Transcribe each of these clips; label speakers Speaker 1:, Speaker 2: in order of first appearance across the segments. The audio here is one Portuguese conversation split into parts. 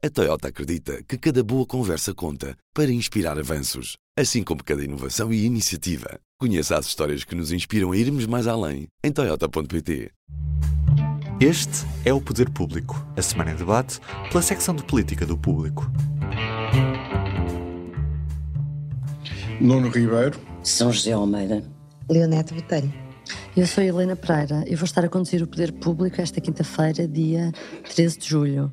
Speaker 1: A Toyota acredita que cada boa conversa conta para inspirar avanços, assim como cada inovação e iniciativa. Conheça as histórias que nos inspiram a irmos mais além em Toyota.pt.
Speaker 2: Este é o Poder Público, a semana em debate pela secção de política do público.
Speaker 3: Nuno Ribeiro,
Speaker 4: São José Almeida,
Speaker 5: Leonete Botelho.
Speaker 6: Eu sou Helena Pereira e vou estar a conduzir o Poder Público esta quinta-feira, dia 13 de julho.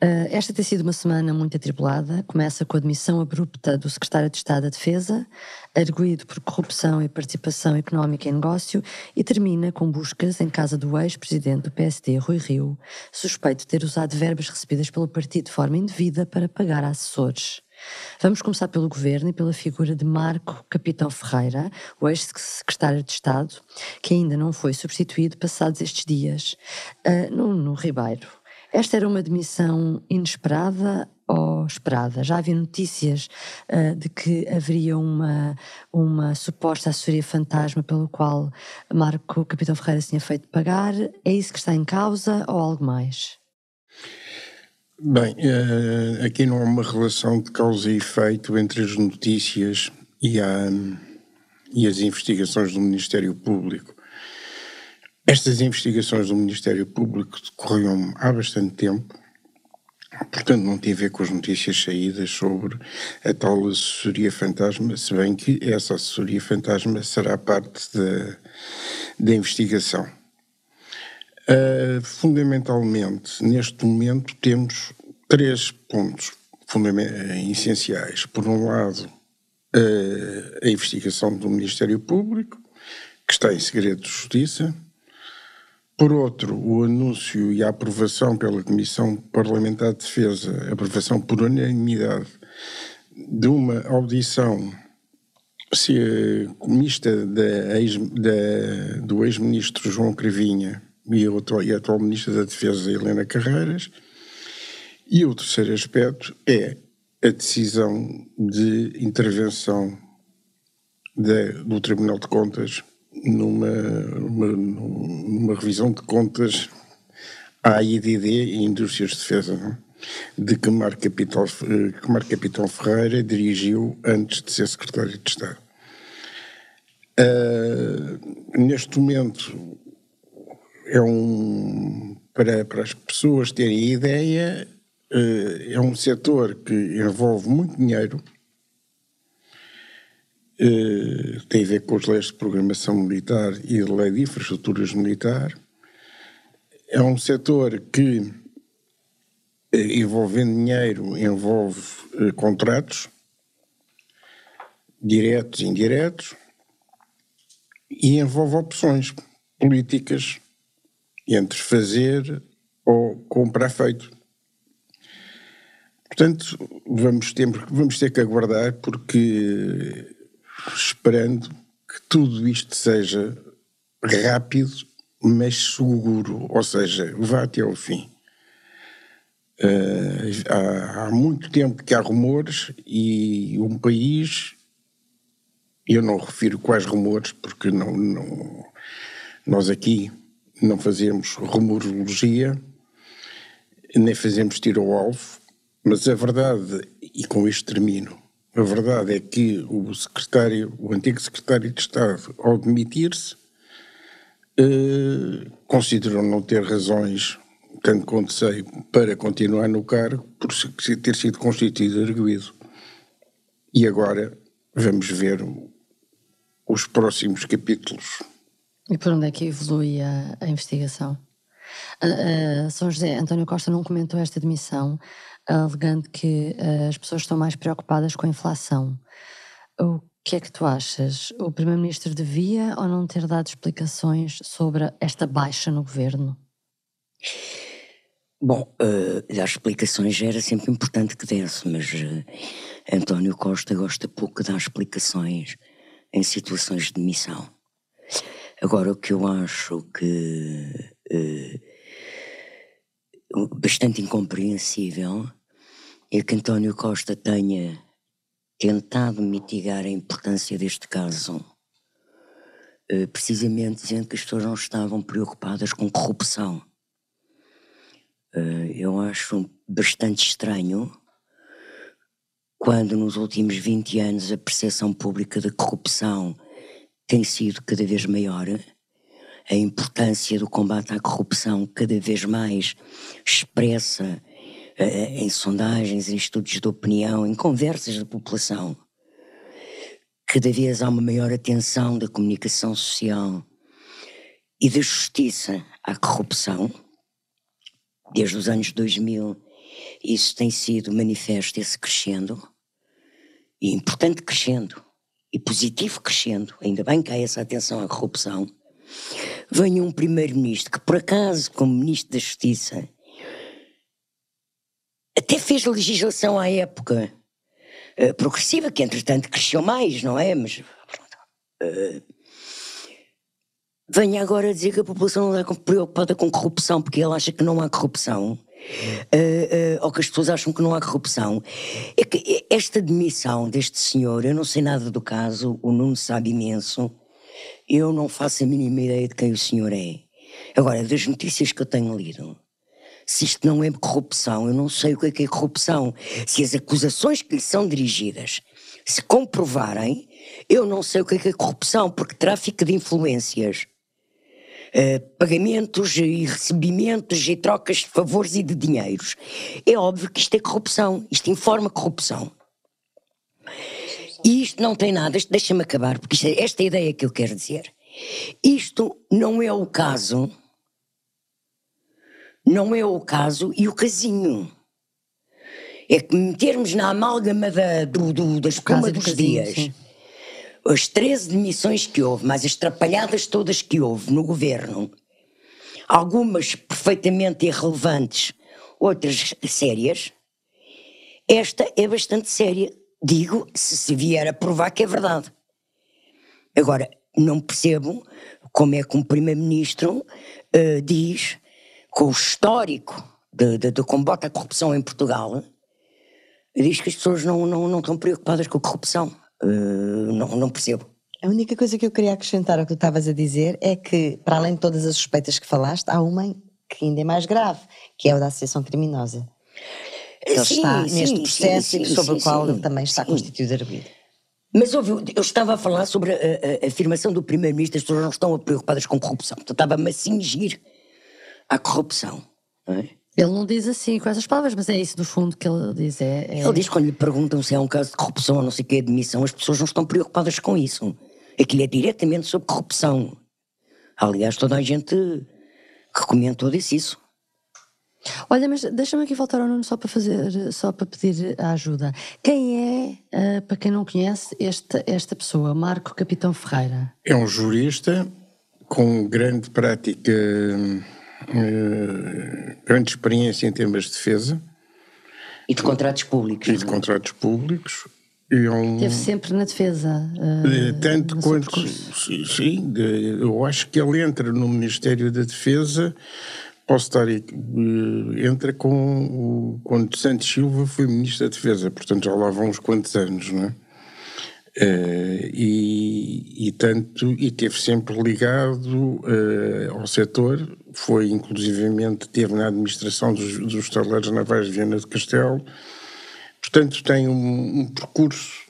Speaker 6: Uh, esta tem sido uma semana muito atribulada. Começa com a admissão abrupta do Secretário de Estado da Defesa, arguído por corrupção e participação económica em negócio, e termina com buscas em casa do ex-presidente do PSD, Rui Rio, suspeito de ter usado verbas recebidas pelo partido de forma indevida para pagar assessores. Vamos começar pelo governo e pela figura de Marco Capitão Ferreira, o ex-secretário de Estado, que ainda não foi substituído passados estes dias, uh, no, no Ribeiro. Esta era uma demissão inesperada ou esperada? Já havia notícias uh, de que haveria uma, uma suposta assessoria fantasma pelo qual Marco Capitão Ferreira se tinha feito pagar. É isso que está em causa ou algo mais?
Speaker 3: Bem, uh, aqui não há uma relação de causa e efeito entre as notícias e, a, e as investigações do Ministério Público. Estas investigações do Ministério Público decorriam há bastante tempo, portanto não tem a ver com as notícias saídas sobre a tal assessoria fantasma, se bem que essa assessoria fantasma será parte da, investigação. Uh, fundamentalmente, neste momento, temos três pontos essenciais. Por um lado, uh, a investigação do Ministério Público, que está em segredo de justiça. Por outro, o anúncio e a aprovação pela Comissão Parlamentar de Defesa, aprovação por unanimidade, de uma audição se, mista da ex, da, do ex-ministro João Cravinha e a, atual, e a atual Ministra da Defesa Helena Carreiras. E o terceiro aspecto é a decisão de intervenção de, do Tribunal de Contas numa, numa, numa revisão de contas à IDD Indústrias de Defesa, não? É? de que Marco Capitão, que Marco Capitão Ferreira dirigiu antes de ser secretário de Estado. Uh, neste momento, é um, para, para as pessoas terem ideia, uh, é um setor que envolve muito dinheiro, Uh, tem a ver com as leis de programação militar e a lei de infraestruturas militar. É um setor que, uh, envolvendo dinheiro, envolve uh, contratos, diretos e indiretos, e envolve opções políticas entre fazer ou comprar feito. Portanto, vamos ter, vamos ter que aguardar, porque esperando que tudo isto seja rápido, mas seguro, ou seja, vá até ao fim. Uh, há, há, muito tempo que há rumores e um país, eu não refiro quais rumores, porque não, não, nós aqui não fazemos rumorologia, nem fazemos tiro ao alvo, mas a verdade, e com isto termino, a verdade é que o secretário, o antigo secretário de Estado, ao demitir-se, eh, considerou não ter razões, tanto quanto sei, para continuar no cargo, por ter sido constituído arguído. E agora vamos ver os próximos capítulos.
Speaker 6: E por onde é que evolui a, a investigação? Uh, São José, António Costa não comentou esta demissão, alegando que uh, as pessoas estão mais preocupadas com a inflação. O que é que tu achas? O Primeiro-Ministro devia ou não ter dado explicações sobre esta baixa no governo?
Speaker 4: Bom, uh, dar explicações era sempre importante que desse, mas uh, António Costa gosta pouco de dar explicações em situações de demissão. Agora, o que eu acho que uh, bastante incompreensível é que António Costa tenha tentado mitigar a importância deste caso, eh, precisamente dizendo que as pessoas não estavam preocupadas com corrupção. Uh, eu acho bastante estranho quando nos últimos 20 anos a percepção pública da corrupção tem sido cada vez maior, a importância do combate à corrupção cada vez mais expressa em sondagens, em estudos de opinião, em conversas da população. Cada vez há uma maior atenção da comunicação social e da justiça à corrupção. Desde os anos 2000, isso tem sido manifesto, esse crescendo, e importante crescendo, e positivo crescendo, ainda bem que há essa atenção à corrupção. Vem um primeiro-ministro que, por acaso, como ministro da Justiça, até fez legislação à época uh, progressiva, que entretanto cresceu mais, não é? Mas. Uh, venha agora dizer que a população não está preocupada com corrupção porque ele acha que não há corrupção. Uh, uh, ou que as pessoas acham que não há corrupção. É que esta demissão deste senhor, eu não sei nada do caso, o Nuno sabe imenso, eu não faço a mínima ideia de quem o senhor é. Agora, das notícias que eu tenho lido, se isto não é corrupção, eu não sei o que é, que é corrupção. Se as acusações que lhe são dirigidas se comprovarem, eu não sei o que é, que é corrupção, porque tráfico de influências, uh, pagamentos e recebimentos e trocas de favores e de dinheiros, é óbvio que isto é corrupção, isto informa corrupção. E isto não tem nada, deixa-me acabar, porque é, esta é a ideia que eu quero dizer. Isto não é o caso não é o caso e o casinho. É que metermos na amálgama da, do, do, da espuma dos casinho, dias sim. as 13 demissões que houve, mais as trapalhadas todas que houve no governo, algumas perfeitamente irrelevantes, outras sérias, esta é bastante séria. Digo, se se vier a provar que é verdade. Agora, não percebo como é que um primeiro-ministro uh, diz com o histórico do combate à corrupção em Portugal, diz que as pessoas não, não, não estão preocupadas com a corrupção. Uh, não, não percebo.
Speaker 5: A única coisa que eu queria acrescentar ao que tu estavas a dizer é que, para além de todas as suspeitas que falaste, há uma que ainda é mais grave, que é a da associação criminosa. Que ele está sim, neste processo sim, sim, sobre o qual ele também está constituído arguido.
Speaker 4: Mas ouve, eu estava a falar sobre a, a, a afirmação do Primeiro-Ministro, as pessoas não estão preocupadas com corrupção. Então estava-me a cingir à corrupção. Não é?
Speaker 6: Ele não diz assim com essas palavras, mas é isso no fundo que ele diz. É,
Speaker 4: é... Ele diz quando lhe perguntam se é um caso de corrupção ou não sei o que, é admissão, as pessoas não estão preocupadas com isso. Aquilo é diretamente sobre corrupção. Aliás, toda a gente que comentou disse isso.
Speaker 6: Olha, mas deixa-me aqui voltar ao Nuno só para fazer, só para pedir a ajuda. Quem é, uh, para quem não conhece, esta, esta pessoa, Marco Capitão Ferreira?
Speaker 3: É um jurista com grande prática eh, grande experiência em temas de defesa.
Speaker 4: E de contratos públicos.
Speaker 3: E de é? contratos públicos. E
Speaker 6: é um, Teve sempre na defesa. Uh,
Speaker 3: tanto quanto. Sim, de, eu acho que ele entra no Ministério da Defesa. Posso estar. Uh, entra com. O, quando Santos Silva foi Ministro da Defesa, portanto já lá vão uns quantos anos, não é? Uh, e, e, tanto e teve sempre ligado uh, ao setor foi inclusivamente teve na administração dos, dos taleiros navais de Viana do Castelo. Portanto tem um, um, percurso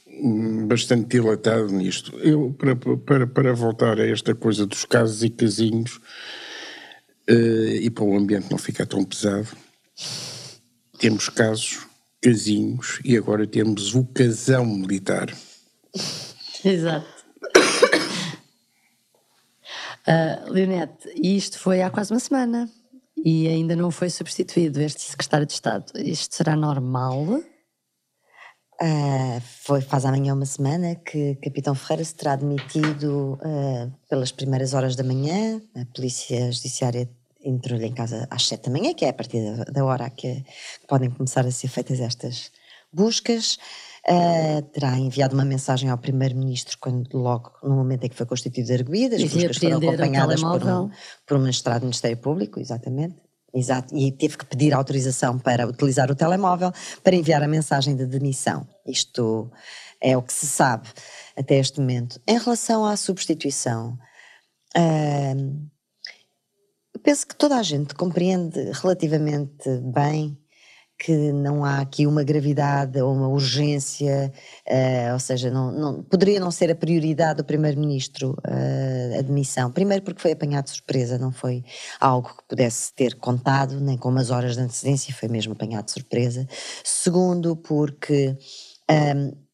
Speaker 3: bastante dilatado nisto. Eu para, para, para voltar a esta coisa dos casos e casinhos uh, e para o ambiente não ficar tão pesado temos casos casinhos e agora temos o casão militar.
Speaker 6: Exato. Uh, Leonete, isto foi há quase uma semana e ainda não foi substituído este secretário de Estado. Isto será normal?
Speaker 5: Uh, foi faz amanhã uma semana que Capitão Ferreira se terá demitido uh, pelas primeiras horas da manhã. A Polícia Judiciária entrou-lhe em casa às sete da manhã, que é a partir da, da hora que podem começar a ser feitas estas buscas. Uh, terá enviado uma mensagem ao Primeiro-Ministro quando logo no momento em que foi constituído arguído, as buscas foram acompanhadas por um, por um magistrado do Ministério Público, exatamente. Exato, e teve que pedir autorização para utilizar o telemóvel para enviar a mensagem de demissão. Isto é o que se sabe até este momento. Em relação à substituição, uh, penso que toda a gente compreende relativamente bem que não há aqui uma gravidade ou uma urgência, uh, ou seja, não, não, poderia não ser a prioridade do Primeiro-Ministro uh, a demissão. Primeiro porque foi apanhado de surpresa, não foi algo que pudesse ter contado, nem com umas horas de antecedência, foi mesmo apanhado de surpresa. Segundo porque... Um, ehm,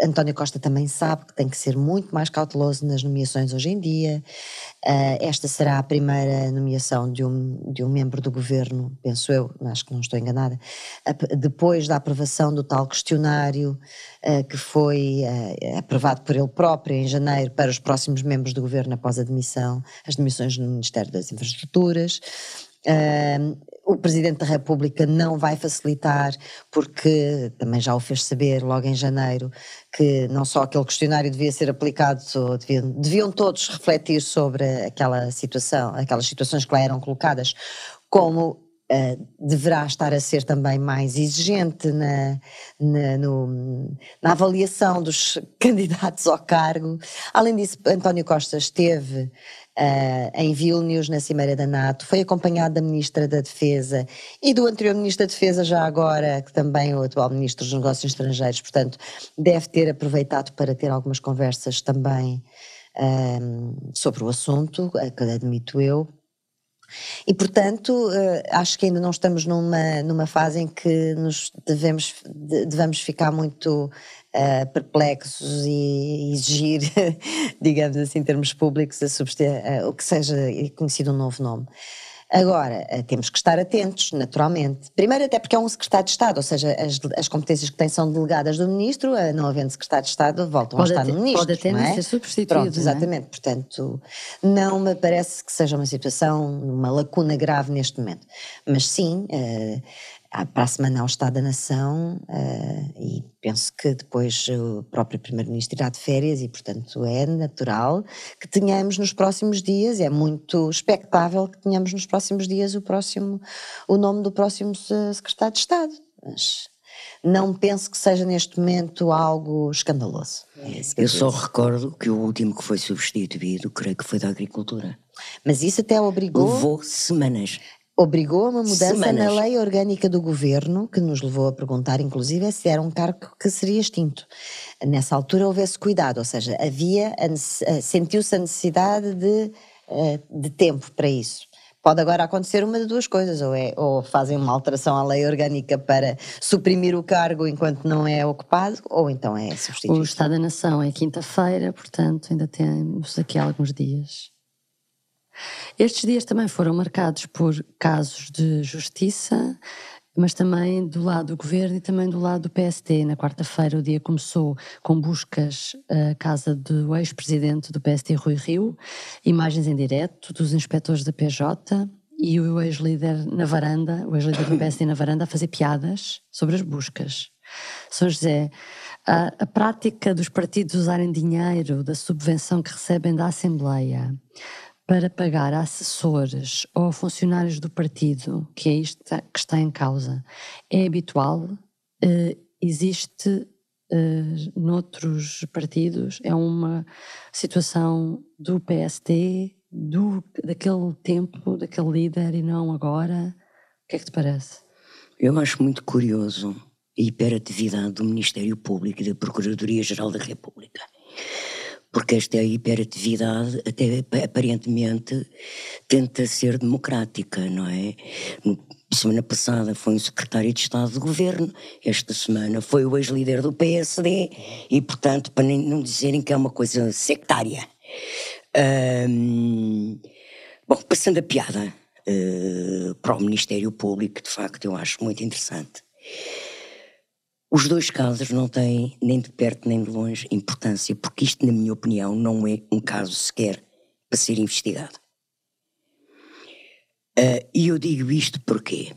Speaker 5: António Costa também sabe que tem que ser muito mais cauteloso nas nomeações hoje em dia. Uh, esta será a primeira nomeação de um, de um membro do governo, penso eu, acho que não estou enganada, depois da aprovação do tal questionário uh, que foi uh, aprovado por ele próprio em janeiro para os próximos membros do governo após a demissão, as demissões no Ministério das Infraestruturas. Uh, o Presidente da República não vai facilitar, porque também já o fez saber logo em janeiro, que não só aquele questionário devia ser aplicado, deviam, deviam todos refletir sobre aquela situação, aquelas situações que lá eram colocadas, como Uh, deverá estar a ser também mais exigente na, na, no, na, avaliação dos candidatos ao cargo. Além disso, António Costa esteve uh, em Vilnius, na Cimeira da NATO, foi acompanhado da Ministra da Defesa e do anterior Ministro da Defesa, já agora, que também é o atual Ministro dos Negócios Estrangeiros, portanto, deve ter aproveitado para ter algumas conversas também um, ah, sobre o assunto, que admito eu. E, portanto, acho que ainda não estamos numa, numa fase em que nos devemos, devemos ficar muito uh, perplexos e exigir, digamos assim, em termos públicos, a uh, o que seja conhecido um novo nome. Agora, eh, temos que estar atentos, naturalmente. Primeiro, até porque é um secretário de Estado, ou seja, as, as competências que tem são delegadas do ministro, não havendo secretário de Estado, voltam
Speaker 6: pode
Speaker 5: a estar no ministro.
Speaker 6: Pode até
Speaker 5: não é?
Speaker 6: ser substituído.
Speaker 5: Pronto, exatamente. É? Portanto, não me parece que seja uma situação, uma lacuna grave neste momento. Mas sim. Uh, para a semana ao Estado da Nação uh, e penso que depois o próprio Primeiro-Ministro irá de férias e, portanto, é natural que tenhamos nos próximos dias, é muito expectável que tenhamos nos próximos dias o próximo, o nome do próximo Secretário de Estado. Mas não penso que seja neste momento algo escandaloso.
Speaker 4: É eu só recordo que o último que foi substituído, creio que foi da Agricultura.
Speaker 5: Mas isso até obrigou.
Speaker 4: Levou semanas
Speaker 5: obrigou a uma mudança Semanas. na lei orgânica do governo, que nos levou a perguntar, inclusive, se era um cargo que seria extinto. Nessa altura houve esse cuidado, ou seja, havia, sentiu-se a necessidade de, eh, de tempo para isso. Pode agora acontecer uma de duas coisas, ou, é, ou fazem uma alteração à lei orgânica para suprimir o cargo enquanto não é ocupado, ou então é substituído.
Speaker 6: O Estado da Nação é quinta-feira, portanto ainda temos aqui alguns dias. Estes dias também foram marcados por casos de justiça, mas também do lado do governo e também do lado do PST. Na quarta-feira o dia começou com buscas à casa do ex-presidente do PST, Rui Rio, imagens em direto dos inspectores da PJ e o ex-líder na varanda, o ex-líder do PSD na varanda a fazer piadas sobre as buscas. São José, a, a, prática dos partidos usarem dinheiro da subvenção que recebem da Assembleia para pagar assessores ou funcionários do partido, que é isto que está em causa, é habitual? Uh, existe uh, noutros partidos? É uma situação do PST, do, daquele tempo, daquele líder e não agora? O que é que te parece?
Speaker 4: Eu acho muito curioso a hiperatividade do Ministério Público e da Procuradoria-Geral da República porque esta hiperatividade até aparentemente tenta ser democrática, não é? Semana passada foi um secretário de Estado do Governo, esta semana foi o ex-líder do PSD e, portanto, para não dizerem que é uma coisa sectária. bom, passando a piada uh, para o Ministério Público, de facto, eu acho muito interessante. Os dois casos não têm, nem de perto nem de longe, importância, porque isto, na minha opinião, não é um caso sequer para ser investigado. Uh, e eu digo isto porque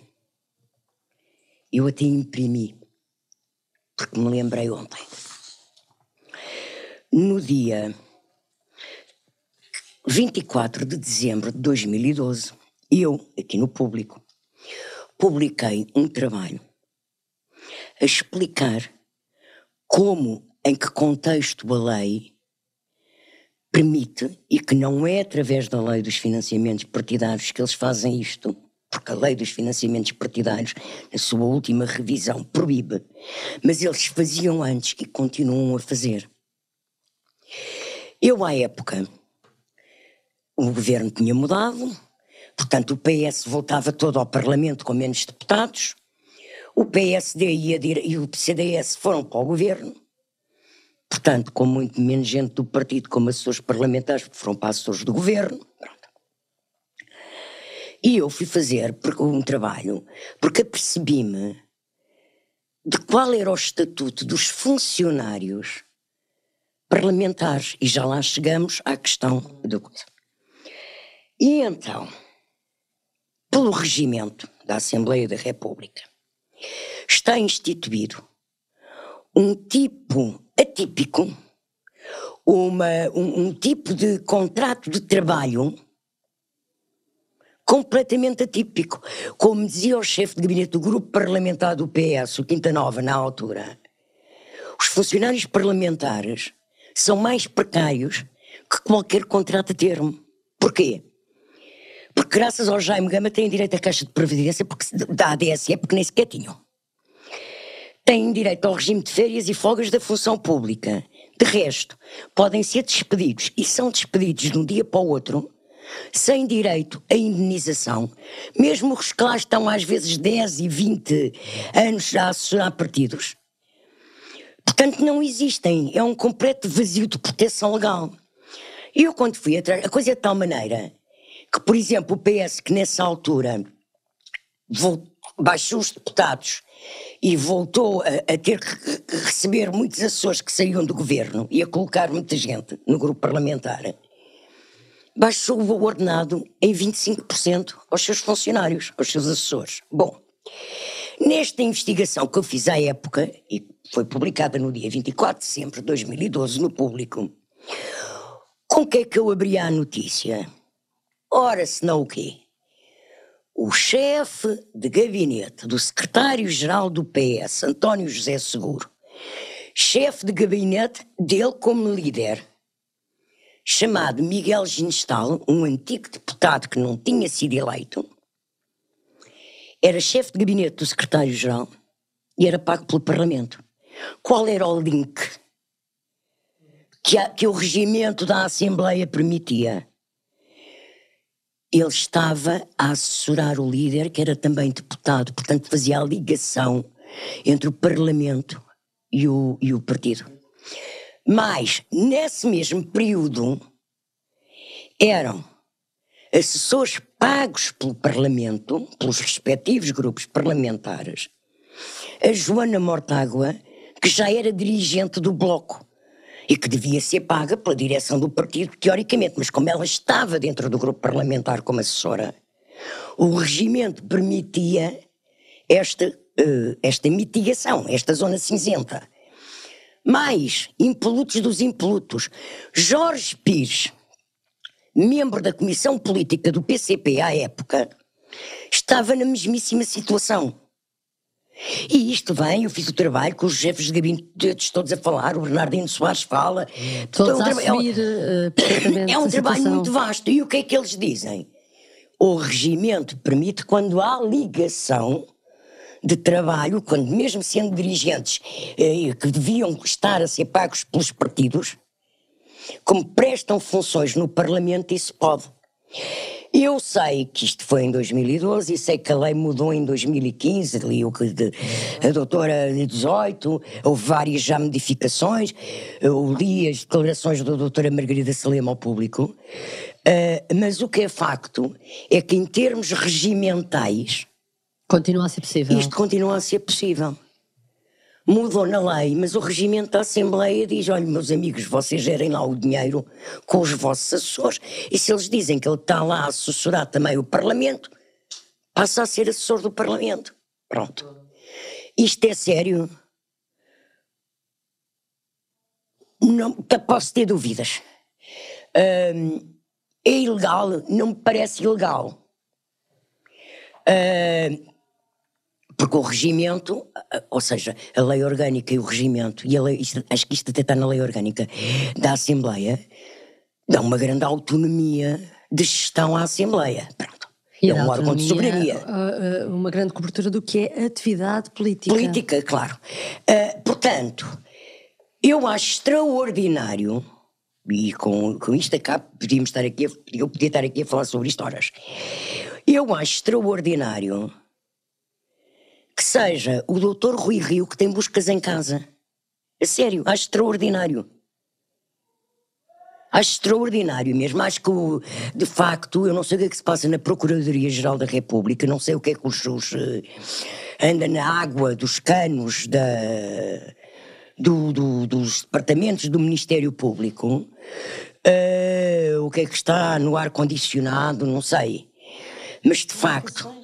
Speaker 4: eu até imprimi, porque me lembrei ontem. No dia 24 de dezembro de 2012, eu, aqui no público, publiquei um trabalho a explicar como, em que contexto a lei permite e que não é através da lei dos financiamentos partidários que eles fazem isto, porque a lei dos financiamentos partidários, na sua última revisão, proíbe, mas eles faziam antes e continuam a fazer. Eu, à época, o governo tinha mudado, portanto, o PS voltava todo ao Parlamento com menos deputados, o PSD e, e o CDS foram para o governo, portanto, com muito menos gente do partido como assessores parlamentares, foram para assessores do governo. Pronto. E eu fui fazer um trabalho porque apercebi-me de qual era o estatuto dos funcionários parlamentares. E já lá chegamos à questão da coisa. E então, pelo regimento da Assembleia da República, está instituído um tipo atípico, uma, um, um tipo de contrato de trabalho completamente atípico. Como dizia o chefe de gabinete do grupo parlamentar do PS, o Quinta Nova, na altura, os funcionários parlamentares são mais precários que qualquer contrato a termo. Porquê? Graças ao Jaime Gama têm direito à caixa de previdência porque, da ADSE porque nem sequer tinham. Têm direito ao regime de férias e folgas da função pública. De resto, podem ser despedidos e são despedidos de um dia para o outro sem direito à indenização, mesmo os que lá estão às vezes 10 e 20 anos a assessorar partidos, Portanto, não existem. É um completo vazio de proteção legal. E eu, quando fui atrás, a coisa é de tal maneira que, por exemplo, o PS, que nessa altura baixou os deputados e voltou a, a, ter que receber muitos assessores que saíam do governo e a colocar muita gente no grupo parlamentar, baixou o ordenado em 25% aos seus funcionários, aos seus assessores. Bom, nesta investigação que eu fiz à época, e foi publicada no dia 24 de setembro de 2012 no Público. Com que é que eu abri a notícia? Ora, se não o quê? O chefe de gabinete do secretário-geral do PS, António José Seguro, chefe de gabinete dele como líder, chamado Miguel Ginestal, um antigo deputado que não tinha sido eleito, era chefe de gabinete do secretário-geral e era pago pelo Parlamento. Qual era o link que, a, que o regimento da Assembleia permitia? Ele estava a assessorar o líder, que era também deputado, portanto fazia a ligação entre o Parlamento e o, e o partido. Mas, nesse mesmo período, eram assessores pagos pelo Parlamento, pelos respectivos grupos parlamentares, a Joana Mortágua que já era dirigente do Bloco e que devia ser paga pela direção do partido, teoricamente, mas como ela estava dentro do grupo parlamentar como assessora, o regimento permitia esta, uh, esta mitigação, esta zona cinzenta. Mais, impolutos dos impolutos, Jorge Pires, membro da comissão política do PCP à época, estava na mesmíssima situação. E isto vem, eu fiz o trabalho com os chefes de gabinete todos a falar, o Bernardino Soares fala.
Speaker 6: Todos é um a assumir
Speaker 4: é um, é um trabalho muito vasto. E o que é que eles dizem? O regimento permite, quando há ligação de trabalho, quando mesmo sendo dirigentes eh, que deviam estar a ser pagos pelos partidos, como prestam funções no Parlamento, isso pode. Eu sei que isto foi em 2012 e sei que a lei mudou em 2015, li o que de, a doutora de 18, houve várias já modificações, eu li as declarações da doutora Margarida Salema ao público, uh, mas o que é facto é que em termos regimentais...
Speaker 6: Continua a ser possível.
Speaker 4: Isto continua a ser possível mudou na lei, mas o regimento da Assembleia diz: olha, meus amigos, vocês gerem lá o dinheiro com os vossos assessores, e se eles dizem que ele está lá a assessorar também o Parlamento, passa a ser assessor do Parlamento. Pronto. Isto é sério? Não posso ter dúvidas. É ilegal? Não me parece ilegal. Uh, porque o regimento, ou seja, a lei orgânica e o regimento, e lei, isto, acho que isto até está na lei orgânica da Assembleia, dá uma grande autonomia de gestão à Assembleia. Pronto.
Speaker 6: E
Speaker 4: é um órgão de soberania.
Speaker 6: uh, uh, uma grande cobertura do que é atividade política.
Speaker 4: Política, claro. Uh, portanto, eu acho extraordinário, e com, com isto acabo, podíamos estar aqui, eu podia estar aqui a falar sobre isto horas. Eu acho extraordinário que seja o doutor Rui Rio que tem buscas em casa. A sério, acho extraordinário. Acho extraordinário mesmo. Acho que, de facto, eu não sei o que é que se passa na Procuradoria-Geral da República, não sei o que é que os, os, eh, anda na água dos canos da, do- do- dos departamentos do Ministério Público. Eh, o que é que está no ar-condicionado, não sei. Mas, de facto,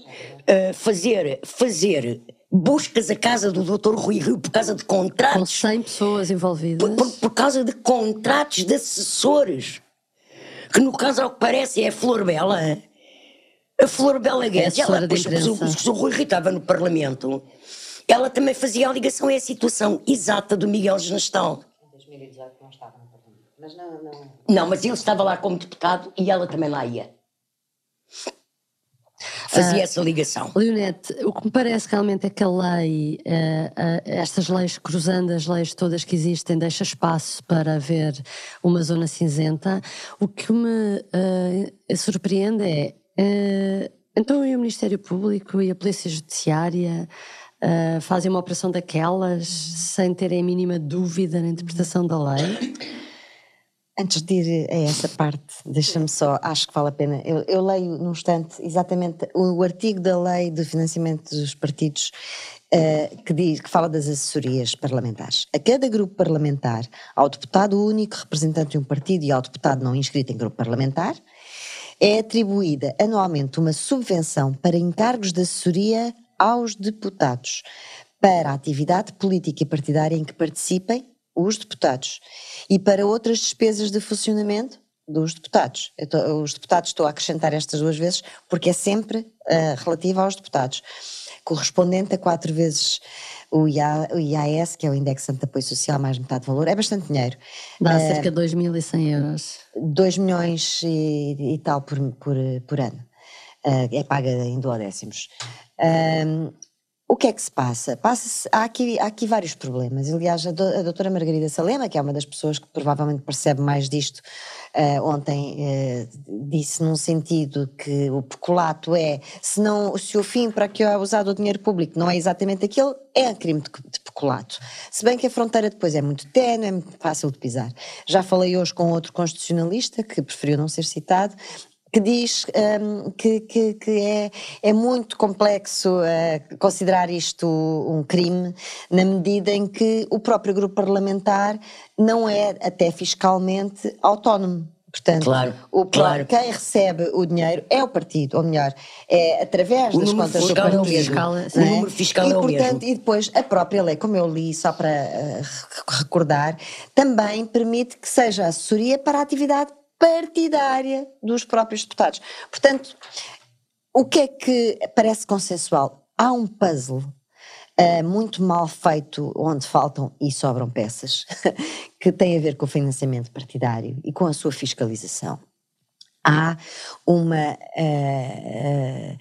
Speaker 4: fazer, fazer buscas à casa do Dr. Rui Rio por causa de
Speaker 6: Com
Speaker 4: contratos
Speaker 6: 100 pessoas envolvidas.
Speaker 4: por, por- por causa de contratos de assessores. Que no caso, ao que parece, é a Flor Bela. A Flor Bela Guedes, ela,
Speaker 6: assessora de
Speaker 4: depois, o, o, Rui Rio estava no Parlamento, ela também fazia a ligação à situação exata do Miguel Genestal.
Speaker 5: Em 2018 não estava no Parlamento. Mas não, não.
Speaker 4: Não, mas ele estava lá como deputado e ela também lá ia. Fazia essa ligação.
Speaker 6: Leonete, o que me parece realmente é que a lei, eh, eh, estas leis, cruzando as leis todas que existem, deixa espaço para haver uma zona cinzenta. O que me surpreende é, então e o Ministério Público e a Polícia Judiciária eh, fazem uma operação daquelas sem terem a mínima dúvida na interpretação da lei?
Speaker 5: Antes de ir a essa parte, deixa-me só, acho que vale a pena. Eu, eu leio num instante exatamente o, artigo da lei do financiamento dos partidos eh, que, diz, que fala das assessorias parlamentares. A cada grupo parlamentar, ao deputado único representante de um partido e ao deputado não inscrito em grupo parlamentar, é atribuída anualmente uma subvenção para encargos de assessoria aos deputados para a atividade política e partidária em que participem os deputados e para outras despesas de funcionamento dos deputados. Tô- os deputados estou a acrescentar estas duas vezes porque é sempre ah, relativa aos deputados, correspondente a quatro vezes o, IA, o IAS, que é o Index de Apoio Social, mais metade do valor, é bastante dinheiro.
Speaker 6: Dá
Speaker 5: Eh,
Speaker 6: cerca de 2.100 euros.
Speaker 5: 2 milhões e, e tal por, por, por ano. Ah, é paga em duodécimos. Ahm, o que é que se passa? passa há, aqui, há aqui vários problemas. Aliás, a, do, a doutora Margarida Salema, que é uma das pessoas que provavelmente percebe mais disto, ah, ontem eh, disse num sentido que o peculato é, se, não, se o fim para que é usado o dinheiro público não é exatamente aquele, é crime de, de peculato. Se bem que a fronteira depois é muito ténue, é muito fácil de pisar. Já falei hoje com outro constitucionalista, que preferiu não ser citado, que diz hum, que, que, que é, é muito complexo eh, considerar isto um crime, na medida em que o próprio grupo parlamentar não é até fiscalmente autónomo. Portanto,
Speaker 4: Claro,
Speaker 5: o
Speaker 4: claro.
Speaker 5: quem recebe o dinheiro é o partido, ou melhor, é através
Speaker 4: O
Speaker 5: das
Speaker 4: número
Speaker 5: contas do
Speaker 4: fiscal é o
Speaker 5: partido.
Speaker 4: mesmo.
Speaker 5: não
Speaker 6: O
Speaker 4: número fiscal
Speaker 5: e,
Speaker 4: é o
Speaker 5: portanto,
Speaker 4: mesmo.
Speaker 5: E depois a própria lei, como eu li, só para re- recordar, também permite que seja assessoria para a atividade partidária dos próprios deputados. Portanto, o que é que parece consensual? Há um puzzle eh, muito mal feito, onde faltam e sobram peças, que tem a ver com o financiamento partidário e com a sua fiscalização. Há uma. eh, eh,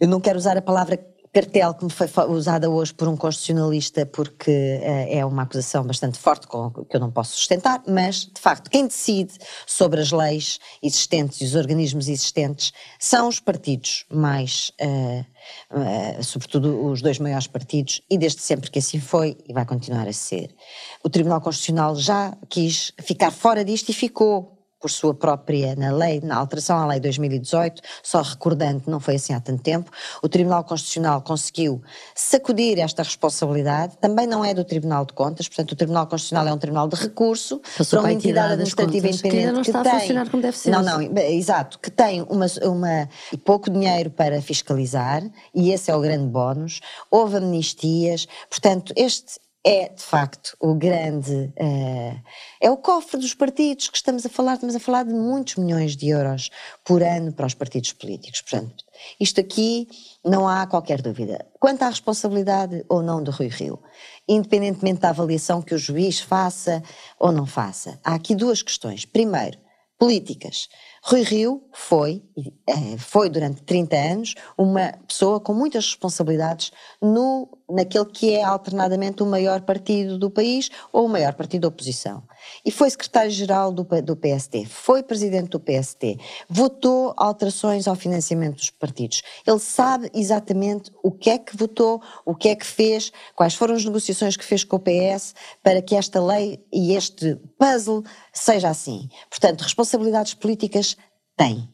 Speaker 5: eu não quero usar a palavra cartel que me foi usada hoje por um constitucionalista porque eh, é uma acusação bastante forte com, que eu não posso sustentar, mas de facto quem decide sobre as leis existentes e os organismos existentes são os partidos mais, eh, eh, sobretudo os dois maiores partidos e desde sempre que assim foi e vai continuar a ser. O Tribunal Constitucional já quis ficar fora disto e ficou por sua própria, na lei, na alteração à lei de 2018, só recordando, não foi assim há tanto tempo, o Tribunal Constitucional conseguiu sacudir esta responsabilidade, também não é do Tribunal de Contas, portanto o Tribunal Constitucional é um tribunal de recurso,
Speaker 6: Passou
Speaker 5: para uma
Speaker 6: a
Speaker 5: entidade administrativa
Speaker 6: contas, que
Speaker 5: independente
Speaker 6: ainda não está a
Speaker 5: tem,
Speaker 6: funcionar como deve ser.
Speaker 5: Não, não, exato, que tem uma, uma, pouco dinheiro para fiscalizar, e esse é o grande bónus, houve amnistias, portanto este é de facto o grande, eh, é o cofre dos partidos que estamos a falar, estamos a falar de muitos milhões de euros por ano para os partidos políticos, portanto, isto aqui não há qualquer dúvida. Quanto à responsabilidade ou não do Rui Rio, independentemente da avaliação que o juiz faça ou não faça, há aqui duas questões. Primeiro, políticas. Rui Rio foi, eh, foi durante 30 anos, uma pessoa com muitas responsabilidades no, naquele que é alternadamente o maior partido do país ou o maior partido da oposição. E foi secretário-geral do, do PST, foi presidente do PST, votou alterações ao financiamento dos partidos. Ele sabe exatamente o que é que votou, o que é que fez, quais foram as negociações que fez com o PS para que esta lei e este puzzle seja assim. Portanto, responsabilidades políticas tem.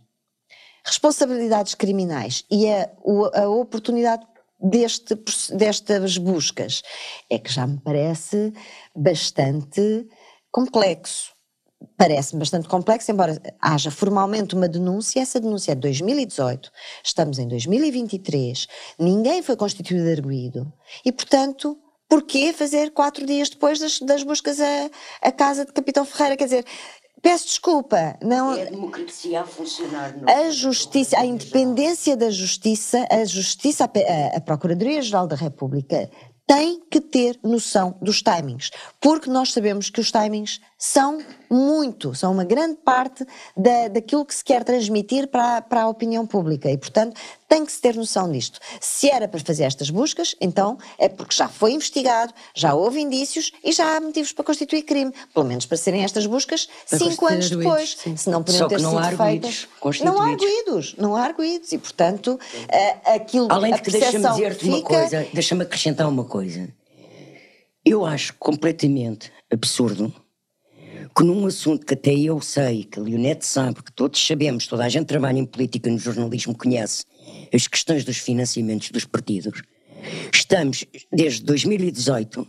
Speaker 5: Responsabilidades criminais e a, a oportunidade deste, destas buscas é que já me parece bastante complexo. Parece-me bastante complexo, embora haja formalmente uma denúncia, essa denúncia é de 2018, estamos em 2023, ninguém foi constituído arguído e, portanto, porquê fazer quatro dias depois das, das buscas a casa de Capitão Ferreira? Quer dizer, Peço desculpa, não.
Speaker 4: É a democracia a funcionar.
Speaker 5: Não. A justiça, a independência da justiça, a justiça, a, a Procuradoria-Geral da República tem que ter noção dos timings, porque nós sabemos que os timings são muito, são uma grande parte da, daquilo que se quer transmitir para, para a opinião pública e, portanto, tem que se ter noção disto. Se era para fazer estas buscas, então é porque já foi investigado, já houve indícios e já há motivos para constituir crime, pelo menos para serem estas buscas para cinco anos depois, se não podiam ter sido feitas.
Speaker 4: Não
Speaker 5: há arguídos, não há arguídos e, portanto, uh, aquilo
Speaker 4: Além de
Speaker 5: que
Speaker 4: deixa-me dizer-te
Speaker 5: fica...
Speaker 4: uma coisa, deixa-me acrescentar uma coisa. Eu acho completamente absurdo que num assunto que até eu sei, que a Leonete sabe, que todos sabemos, toda a gente trabalha em política, no jornalismo conhece, as questões dos financiamentos dos partidos, estamos desde 2018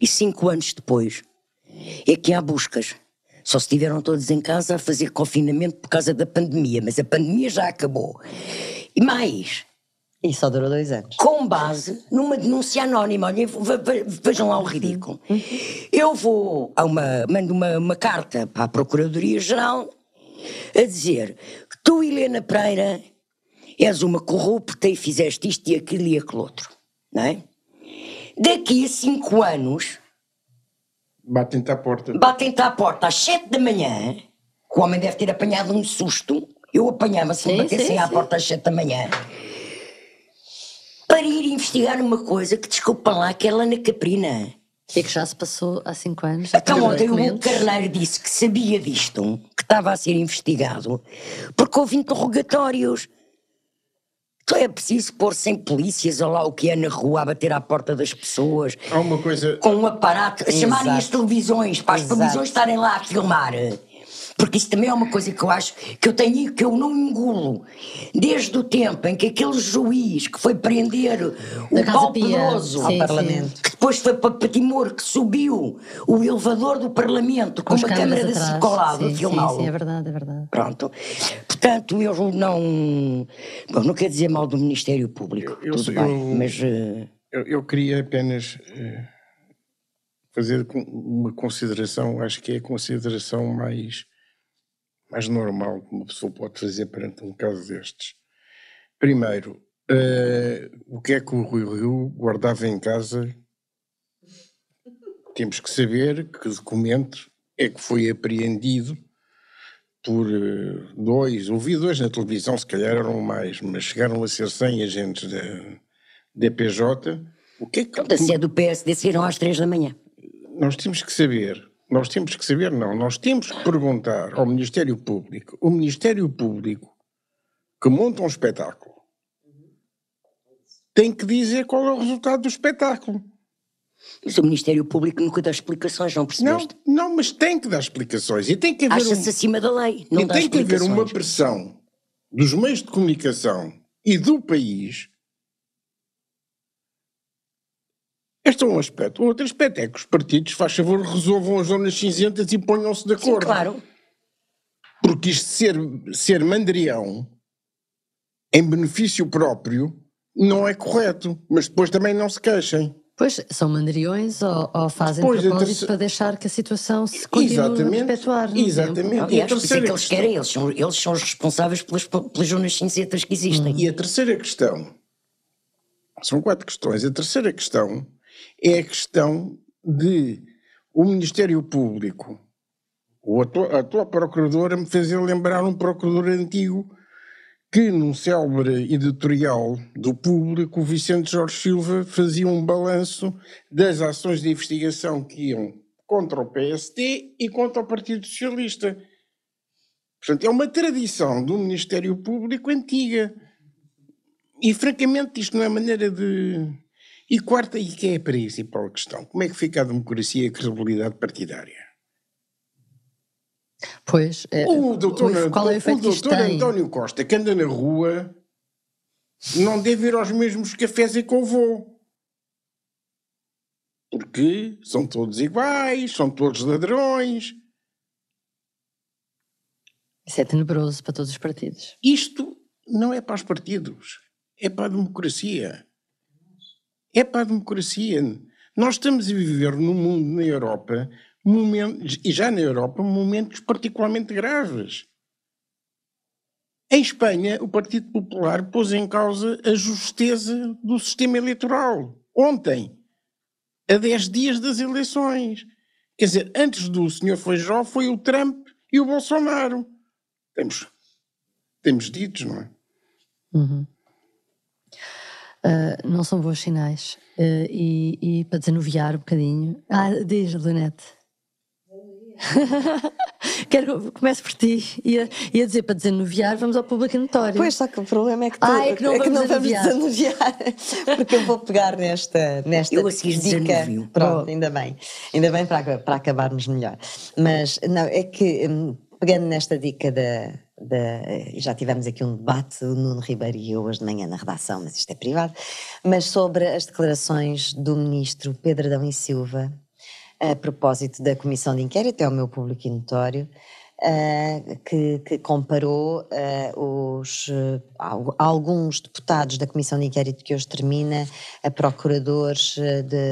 Speaker 4: e cinco anos depois é que há buscas. Só se estiveram todos em casa a fazer confinamento por causa da pandemia, mas a pandemia já acabou. E mais,
Speaker 5: e só durou dois anos.
Speaker 4: Com base numa denúncia anónima. Olhem, vejam lá o ridículo. Eu vou a uma, mando uma, uma carta para a Procuradoria-Geral a dizer que tu, Helena Pereira, és uma corrupta e fizeste isto e aquilo e aquilo outro. Não é? Daqui a cinco anos.
Speaker 3: Batem-te à porta.
Speaker 4: Batem-te à porta às sete da manhã. O homem deve ter apanhado um susto. Eu apanhava se me batessem à porta às sete da manhã para ir investigar uma coisa que, desculpa lá, que é lá na Caprina.
Speaker 6: E que já se passou há cinco anos.
Speaker 4: Então ontem o Carneiro disse que sabia disto, que estava a ser investigado, porque houve interrogatórios. Então é preciso pôr sem polícias ou lá o que é na rua a bater à porta das pessoas.
Speaker 3: Há uma coisa.
Speaker 4: Com um aparato, a chamarem as televisões, para as Exato. televisões estarem lá a filmar. Porque isso também é uma coisa que eu acho que eu tenho que eu não engulo. Desde o tempo em que aquele juiz que foi prender o Paulo Pedroso
Speaker 5: ao Parlamento,
Speaker 4: que depois foi para Timor, que subiu o elevador do Parlamento com, com uma câmara de colado a filmá-lo.
Speaker 6: Sim, sim, é verdade, é verdade.
Speaker 4: Pronto. Portanto, eu não. Bom, não quer dizer mal do Ministério Público. Eu, eu, tudo eu, bem, mas. Uh...
Speaker 3: Eu, eu, queria apenas. Uh, fazer uma consideração, acho que é a consideração mais mais normal que uma pessoa pode fazer perante um caso destes. Primeiro, uh, o que é que o Rui Rio guardava em casa? Temos que saber que documento é que foi apreendido por uh, dois, ouvi dois na televisão, se calhar eram mais, mas chegaram a ser 100 agentes da DPJ. O que é que...
Speaker 4: Da sede do PSD saíram às três da manhã.
Speaker 3: Nós temos que saber nós temos que saber, não, nós temos que perguntar ao Ministério Público, o Ministério Público que monta um espetáculo tem que dizer qual é o resultado do espetáculo.
Speaker 4: Mas o Ministério Público nunca dá explicações, não percebeste?
Speaker 3: Não, não mas tem que dar explicações. E tem que haver.
Speaker 4: Acha-se um... acima da lei. Não
Speaker 3: e tem que haver uma pressão dos meios de comunicação e do país Este é um aspecto. O outro aspecto é que os partidos, faz favor, resolvam as zonas cinzentas e ponham-se de acordo. Sim,
Speaker 4: claro.
Speaker 3: Porque isto ser, ser mandrião em benefício próprio não é correto, mas depois também não se queixem.
Speaker 6: Pois, são mandriões ou, ou fazem pois, propósito terceira... para deixar que a situação se continue exatamente, a perpetuar.
Speaker 3: Exatamente.
Speaker 4: Aliás, por isso é que eles querem, eles são, eles são os responsáveis pelas, pelas zonas cinzentas que existem.
Speaker 3: E a terceira questão, são quatro questões, a terceira questão é a questão de o Ministério Público O atual, atual procurador me fazia lembrar um procurador antigo que, num célebre editorial do público, o Vicente Jorge Silva fazia um balanço das ações de investigação que iam contra o PST e contra o Partido Socialista. Portanto, é uma tradição do Ministério Público antiga. E, francamente, isto não é maneira de. E quarta, e que é a principal questão? Como é que fica a democracia e a credibilidade partidária?
Speaker 6: Pois, é,
Speaker 3: o doutor,
Speaker 6: qual é o
Speaker 3: o doutor António Costa, que anda na rua, não deve ir aos mesmos cafés e que eu vou. Porque são todos iguais, são todos ladrões.
Speaker 6: Isso é tenebroso para todos os partidos.
Speaker 3: Isto não é para os partidos, é para a democracia. É para a democracia. Nós estamos a viver no mundo, na Europa, momentos, e já na Europa, momentos particularmente graves. Em Espanha, o Partido Popular pôs em causa a justeza do sistema eleitoral. Ontem, a 10 dias das eleições. Quer dizer, antes do senhor Feijó foi o Trump e o Bolsonaro. Temos, temos ditos, não é?
Speaker 6: Uhum. Uh, não são bons sinais. Uh, e, e, para desanuviar um bocadinho. Ah, diz, Lunete. Quero comece por ti. Ia, ia dizer para desanuviar, vamos ao público notório.
Speaker 5: Pois, só que o problema é que, tu,
Speaker 6: ah, é que não, é que vamos, não vamos desanuviar.
Speaker 5: porque eu vou pegar nesta, nesta
Speaker 4: eu assim
Speaker 5: dica. Pronto, ainda bem. Ainda bem para, para acabarmos melhor. Mas não, é que hum, pegando nesta dica da, já tivemos aqui um debate, o Nuno Ribeiro e eu hoje de manhã na redação, mas isto é privado, mas sobre as declarações do ministro Pedro Adão e Silva a propósito da comissão de inquérito, é o meu público notório, uh, que, que, comparou uh, os, uh, alguns deputados da comissão de inquérito que hoje termina a procuradores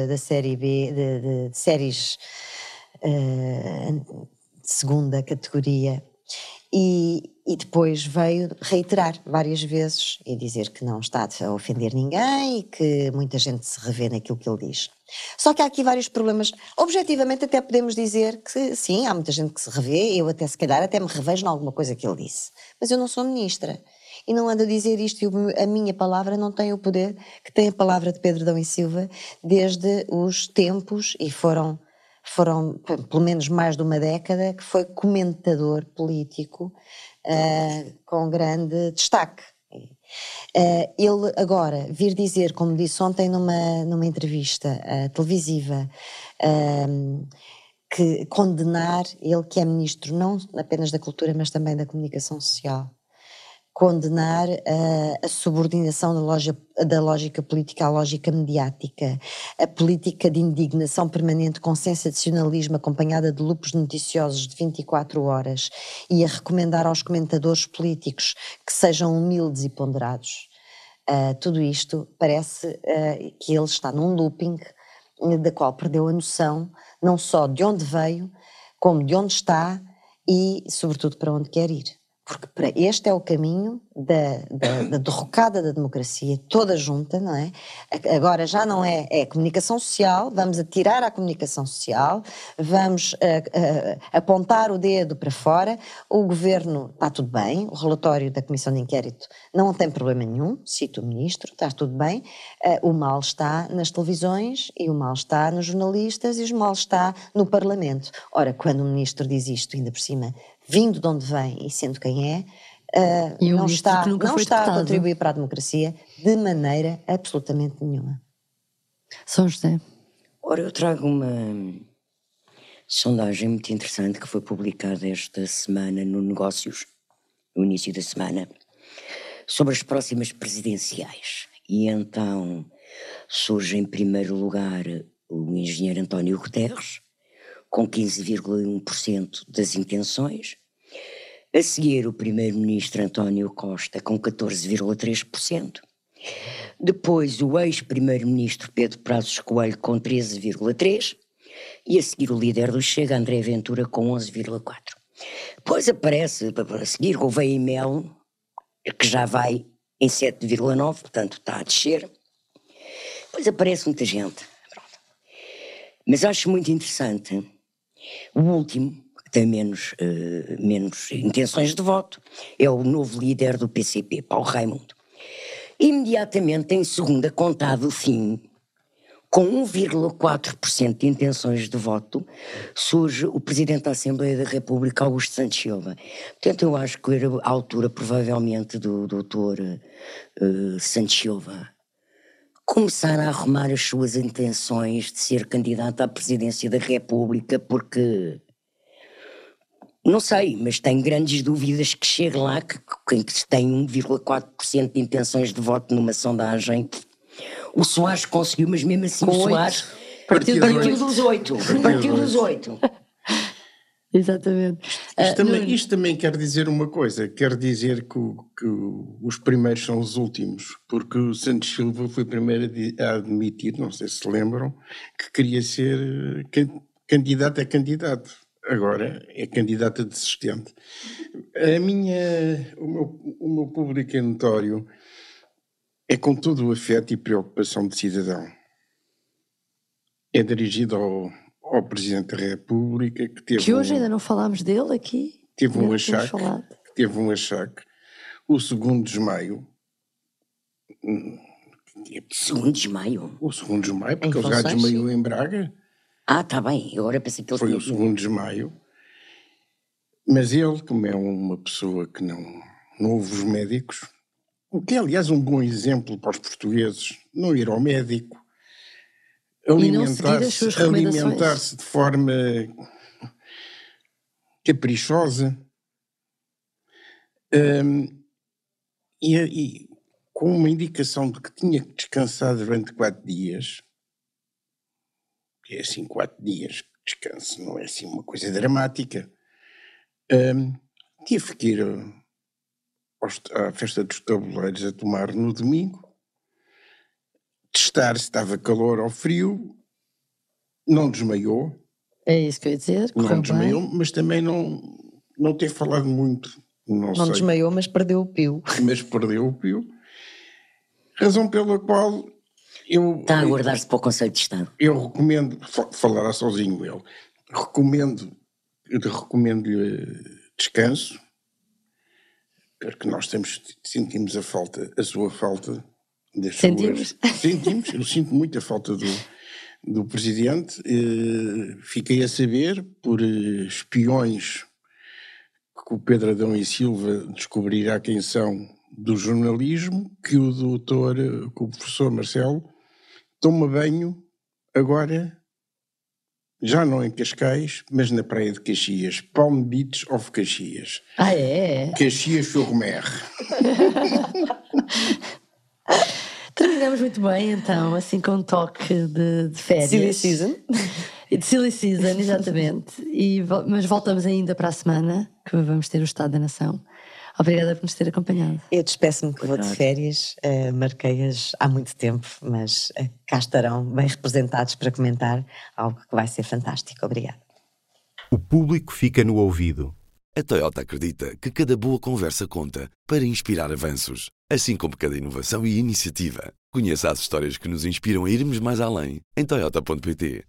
Speaker 5: da série B, de, de, de séries segunda categoria. E, e depois veio reiterar várias vezes e dizer que não está a ofender ninguém e que muita gente se revê naquilo que ele diz. Só que há aqui vários problemas. Objetivamente, até podemos dizer que sim, há muita gente que se revê, eu até se calhar até me revejo em alguma coisa que ele disse. Mas eu não sou ministra. E não ando a dizer isto, e a minha palavra não tem o poder que tem a palavra de Pedro Dão e Silva desde os tempos, e foram, foram pelo menos mais de uma década, que foi comentador político uh, com grande destaque. Uh, ele agora vir dizer, como disse ontem numa, numa entrevista uh, televisiva, uh, que condenar, ele que é ministro não apenas da cultura, mas também da comunicação social, condenar a, a subordinação da, loja, da lógica política à lógica mediática, a política de indignação permanente com sensacionalismo acompanhada de lupos noticiosos de 24 horas e a recomendar aos comentadores políticos que sejam humildes e ponderados. Uh, tudo isto parece uh, que ele está num looping da qual perdeu a noção não só de onde veio, como de onde está e, sobretudo, para onde quer ir porque para este é o caminho da, da, da, derrocada da democracia toda junta, não é? Agora já não é, é comunicação social, vamos atirar à comunicação social, vamos uh, uh, apontar o dedo para fora, o governo está tudo bem, o relatório da comissão de inquérito não tem problema nenhum, cito o ministro, está tudo bem, uh, o mal está nas televisões e o mal está nos jornalistas e o mal está no parlamento. Ora, quando o ministro diz isto, ainda por cima, vindo de onde vem e sendo quem é, uh, não está, não está a contribuir para a democracia de maneira absolutamente nenhuma.
Speaker 6: São José.
Speaker 4: Ora, eu trago uma sondagem muito interessante que foi publicada esta semana no Negócios, no início da semana, sobre as próximas presidenciais. E então surge em primeiro lugar o engenheiro António Guterres, com 15,1% das intenções. A seguir, o primeiro-ministro António Costa, com 14,3%. Depois, o ex-primeiro-ministro Pedro Prazos Coelho, com 13,3%. E a seguir, o líder do Chega, André Ventura, com 11,4%. Depois aparece, a seguir, Gouveia Melo, que já vai em 7,9%, portanto está a descer. Depois aparece muita gente. Mas acho muito interessante o último, que tem menos, uh, menos intenções de voto, é o novo líder do PCP, Paulo Raimundo. Imediatamente em segunda, contado sim, com 1,4% de intenções de voto, surge o Presidente da Assembleia da República, Augusto Santos Silva. Portanto, eu acho que era a altura, provavelmente, do doutor uh, Santos Silva começar a arrumar as suas intenções de ser candidato à presidência da República, porque não sei, mas tenho grandes dúvidas que chegue lá, que quem tem 1,4% de intenções de voto numa sondagem. O Soares conseguiu, mas mesmo assim Com o Soares partiu, partiu dos oito. Partiu dos oito.
Speaker 6: Exatamente.
Speaker 3: Isto, uh, também, isto, também, quer dizer uma coisa, quer dizer que, que, os primeiros são os últimos, porque o Santos Silva foi o primeiro a admitir, não sei se lembram, que queria ser candidato a candidato. Agora é candidato a desistente. A minha, o meu, o meu público é notório é com todo o afeto e preocupação de cidadão. É dirigido ao ao Presidente da República que teve.
Speaker 6: Que hoje
Speaker 3: um,
Speaker 6: ainda não falámos dele aqui.
Speaker 3: Teve um achaque. Teve um achaque. O segundo desmaio.
Speaker 4: Segundo desmaio?
Speaker 3: O segundo desmaio, porque ele já desmaiou em Braga.
Speaker 4: Ah, está bem. Agora pensei que ele
Speaker 3: Foi o segundo desmaio. Mas ele, como é uma pessoa que não, não ouve os médicos, o que é, aliás, um bom exemplo para os portugueses, não ir ao médico, alimentar-se alimentar de forma caprichosa. Um, e, e, com uma indicação de que tinha que descansar durante quatro dias, que é assim, quatro dias de descanso, não é assim uma coisa dramática, um, tive que ir à festa dos tabuleiros a tomar no domingo testar se estava calor ou frio, não desmaiou.
Speaker 6: É isso que eu ia dizer.
Speaker 3: Não desmaiou, bem. mas também não, não ter falado muito. Não,
Speaker 5: não desmaiou, mas perdeu o pio.
Speaker 3: Mas perdeu o pio. Razão pela qual eu.
Speaker 4: Está a guardar-se para o Conselho de Estado.
Speaker 3: Eu recomendo, falará sozinho ele, recomendo, recomendo-lhe descanso, porque nós temos, sentimos a falta, a sua falta
Speaker 6: Sentimos.
Speaker 3: Suas... Sentimos, eu sinto muita falta do, do presidente. Eh, fiquei a saber por eh, espiões que o Pedro Adão e Silva descobrirá quem são do jornalismo, que o doutor, que o professor Marcelo toma banho agora, já não em Cascais, mas na praia de Caxias, Palm Beach of Caxias.
Speaker 6: Ah, é?
Speaker 3: Caxias Sur-Mer.
Speaker 6: Terminamos muito bem, então, assim com um toque de, de férias.
Speaker 5: Silly season.
Speaker 6: de silly season, exatamente. E, mas voltamos ainda para a semana, que vamos ter o Estado da Nação. Obrigada por nos ter acompanhado.
Speaker 5: Eu despeço-me que vou de férias, uh, marquei-as há muito tempo, mas uh, cá estarão bem representados para comentar algo que vai ser fantástico. Obrigada.
Speaker 1: O público fica no ouvido. A Toyota acredita que cada boa conversa conta para inspirar avanços assim como cada inovação e iniciativa. Conheça as histórias que nos inspiram a irmos mais além em Toyota.pt.